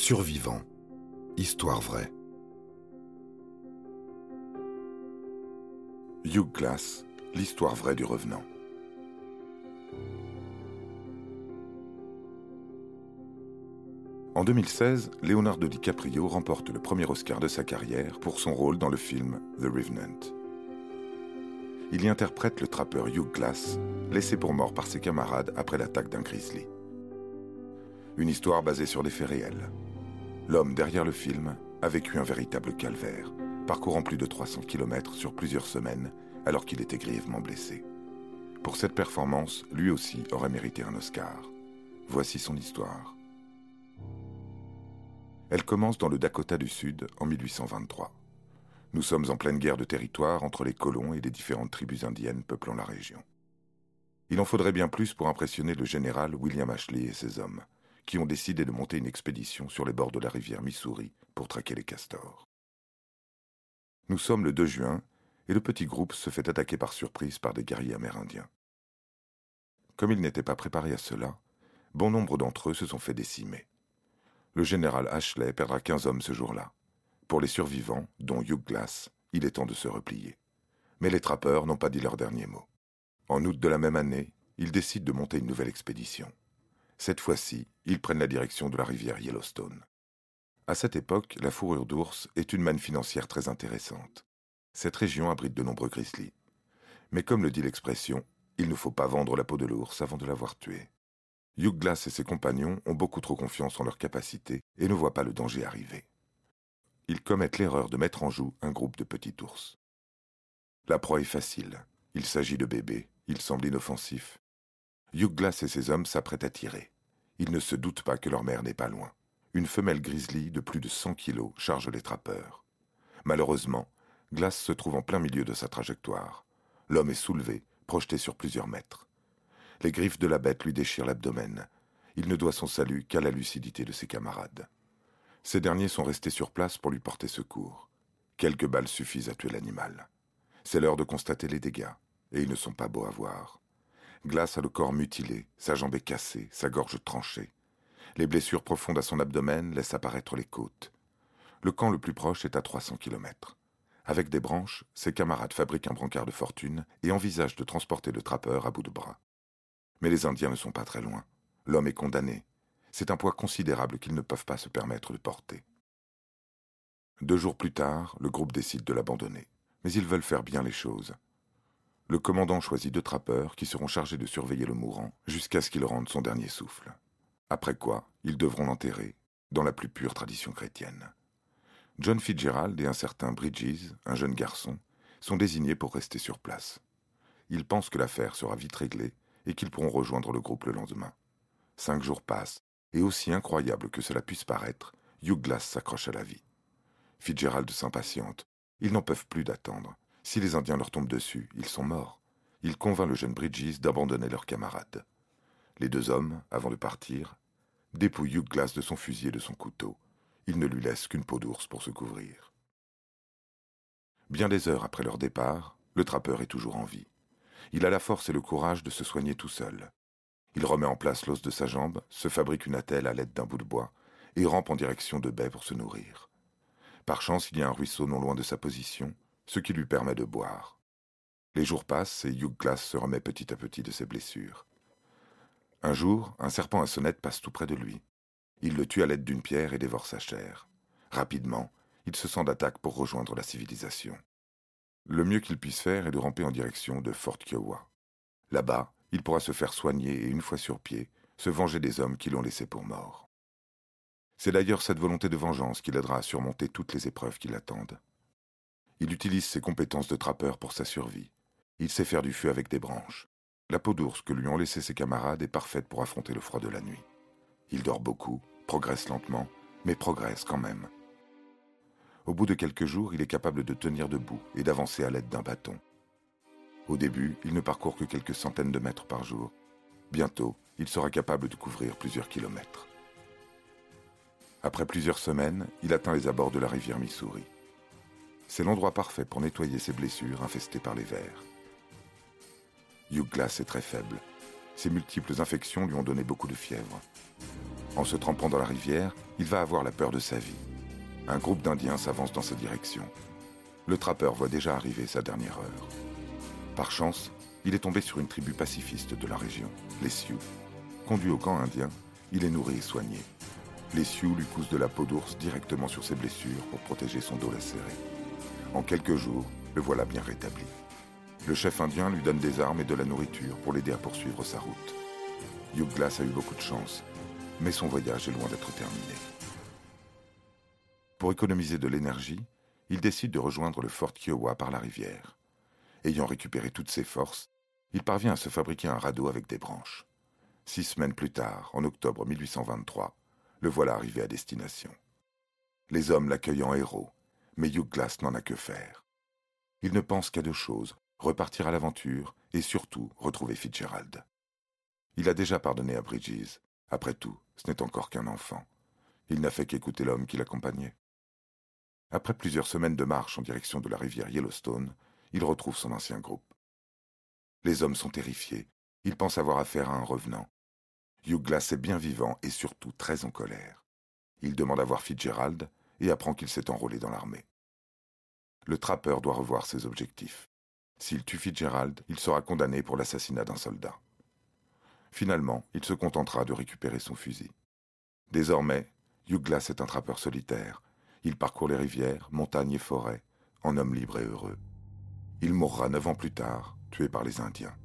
Survivant. Histoire vraie. Hugh Glass, l'histoire vraie du revenant. En 2016, Leonardo DiCaprio remporte le premier Oscar de sa carrière pour son rôle dans le film The Revenant. Il y interprète le trappeur Hugh Glass, laissé pour mort par ses camarades après l'attaque d'un grizzly. Une histoire basée sur des faits réels. L'homme derrière le film a vécu un véritable calvaire, parcourant plus de 300 km sur plusieurs semaines alors qu'il était grièvement blessé. Pour cette performance, lui aussi aurait mérité un Oscar. Voici son histoire. Elle commence dans le Dakota du Sud en 1823. Nous sommes en pleine guerre de territoire entre les colons et les différentes tribus indiennes peuplant la région. Il en faudrait bien plus pour impressionner le général William Ashley et ses hommes, qui ont décidé de monter une expédition sur les bords de la rivière Missouri pour traquer les castors. Nous sommes le 2 juin et le petit groupe se fait attaquer par surprise par des guerriers amérindiens. Comme ils n'étaient pas préparés à cela, bon nombre d'entre eux se sont fait décimer le général Ashley perdra 15 hommes ce jour-là. Pour les survivants, dont Hugh Glass, il est temps de se replier. Mais les trappeurs n'ont pas dit leur dernier mot. En août de la même année, ils décident de monter une nouvelle expédition. Cette fois-ci, ils prennent la direction de la rivière Yellowstone. À cette époque, la fourrure d'ours est une manne financière très intéressante. Cette région abrite de nombreux grizzlies. Mais comme le dit l'expression, il ne faut pas vendre la peau de l'ours avant de l'avoir tué. Hugh Glass et ses compagnons ont beaucoup trop confiance en leurs capacités et ne voient pas le danger arriver. Ils commettent l'erreur de mettre en joue un groupe de petits ours. La proie est facile. Il s'agit de bébés, ils semblent inoffensifs. Hugh Glass et ses hommes s'apprêtent à tirer. Ils ne se doutent pas que leur mère n'est pas loin. Une femelle grizzly de plus de 100 kilos charge les trappeurs. Malheureusement, Glass se trouve en plein milieu de sa trajectoire. L'homme est soulevé, projeté sur plusieurs mètres. Les griffes de la bête lui déchirent l'abdomen. Il ne doit son salut qu'à la lucidité de ses camarades. Ces derniers sont restés sur place pour lui porter secours. Quelques balles suffisent à tuer l'animal. C'est l'heure de constater les dégâts, et ils ne sont pas beaux à voir. Glace a le corps mutilé, sa jambe est cassée, sa gorge tranchée. Les blessures profondes à son abdomen laissent apparaître les côtes. Le camp le plus proche est à 300 km. Avec des branches, ses camarades fabriquent un brancard de fortune et envisagent de transporter le trappeur à bout de bras. Mais les Indiens ne sont pas très loin. L'homme est condamné. C'est un poids considérable qu'ils ne peuvent pas se permettre de porter. Deux jours plus tard, le groupe décide de l'abandonner. Mais ils veulent faire bien les choses. Le commandant choisit deux trappeurs qui seront chargés de surveiller le mourant jusqu'à ce qu'il rende son dernier souffle. Après quoi, ils devront l'enterrer, dans la plus pure tradition chrétienne. John Fitzgerald et un certain Bridges, un jeune garçon, sont désignés pour rester sur place. Ils pensent que l'affaire sera vite réglée et qu'ils pourront rejoindre le groupe le lendemain. Cinq jours passent, et aussi incroyable que cela puisse paraître, Hugh Glass s'accroche à la vie. Fitzgerald s'impatiente. Ils n'en peuvent plus d'attendre. Si les Indiens leur tombent dessus, ils sont morts. Il convainc le jeune Bridges d'abandonner leurs camarades. Les deux hommes, avant de partir, dépouillent Hugh Glass de son fusil et de son couteau. Ils ne lui laissent qu'une peau d'ours pour se couvrir. Bien des heures après leur départ, le trappeur est toujours en vie. Il a la force et le courage de se soigner tout seul. Il remet en place l'os de sa jambe, se fabrique une attelle à l'aide d'un bout de bois, et rampe en direction de baies pour se nourrir. Par chance, il y a un ruisseau non loin de sa position, ce qui lui permet de boire. Les jours passent et Hugh Glass se remet petit à petit de ses blessures. Un jour, un serpent à sonnette passe tout près de lui. Il le tue à l'aide d'une pierre et dévore sa chair. Rapidement, il se sent d'attaque pour rejoindre la civilisation. Le mieux qu'il puisse faire est de ramper en direction de Fort Kiowa. Là-bas, il pourra se faire soigner et, une fois sur pied, se venger des hommes qui l'ont laissé pour mort. C'est d'ailleurs cette volonté de vengeance qui l'aidera à surmonter toutes les épreuves qui l'attendent. Il utilise ses compétences de trappeur pour sa survie. Il sait faire du feu avec des branches. La peau d'ours que lui ont laissé ses camarades est parfaite pour affronter le froid de la nuit. Il dort beaucoup, progresse lentement, mais progresse quand même. Au bout de quelques jours, il est capable de tenir debout et d'avancer à l'aide d'un bâton. Au début, il ne parcourt que quelques centaines de mètres par jour. Bientôt, il sera capable de couvrir plusieurs kilomètres. Après plusieurs semaines, il atteint les abords de la rivière Missouri. C'est l'endroit parfait pour nettoyer ses blessures infestées par les vers. Hugh est très faible. Ses multiples infections lui ont donné beaucoup de fièvre. En se trempant dans la rivière, il va avoir la peur de sa vie. Un groupe d'Indiens s'avance dans sa direction. Le trappeur voit déjà arriver sa dernière heure. Par chance, il est tombé sur une tribu pacifiste de la région, les Sioux. Conduit au camp indien, il est nourri et soigné. Les Sioux lui poussent de la peau d'ours directement sur ses blessures pour protéger son dos lacéré. En quelques jours, le voilà bien rétabli. Le chef indien lui donne des armes et de la nourriture pour l'aider à poursuivre sa route. Hugh Glass a eu beaucoup de chance, mais son voyage est loin d'être terminé. Pour économiser de l'énergie, il décide de rejoindre le fort Kiowa par la rivière. Ayant récupéré toutes ses forces, il parvient à se fabriquer un radeau avec des branches. Six semaines plus tard, en octobre 1823, le voilà arrivé à destination. Les hommes l'accueillent en héros, mais Hugh Glass n'en a que faire. Il ne pense qu'à deux choses, repartir à l'aventure et surtout retrouver Fitzgerald. Il a déjà pardonné à Bridges. Après tout, ce n'est encore qu'un enfant. Il n'a fait qu'écouter l'homme qui l'accompagnait. Après plusieurs semaines de marche en direction de la rivière Yellowstone, il retrouve son ancien groupe. Les hommes sont terrifiés. Ils pensent avoir affaire à un revenant. Hugh Glass est bien vivant et surtout très en colère. Il demande à voir Fitzgerald et apprend qu'il s'est enrôlé dans l'armée. Le trappeur doit revoir ses objectifs. S'il tue Fitzgerald, il sera condamné pour l'assassinat d'un soldat. Finalement, il se contentera de récupérer son fusil. Désormais, Hugh Glass est un trappeur solitaire. Il parcourt les rivières, montagnes et forêts, en homme libre et heureux. Il mourra neuf ans plus tard, tué par les Indiens.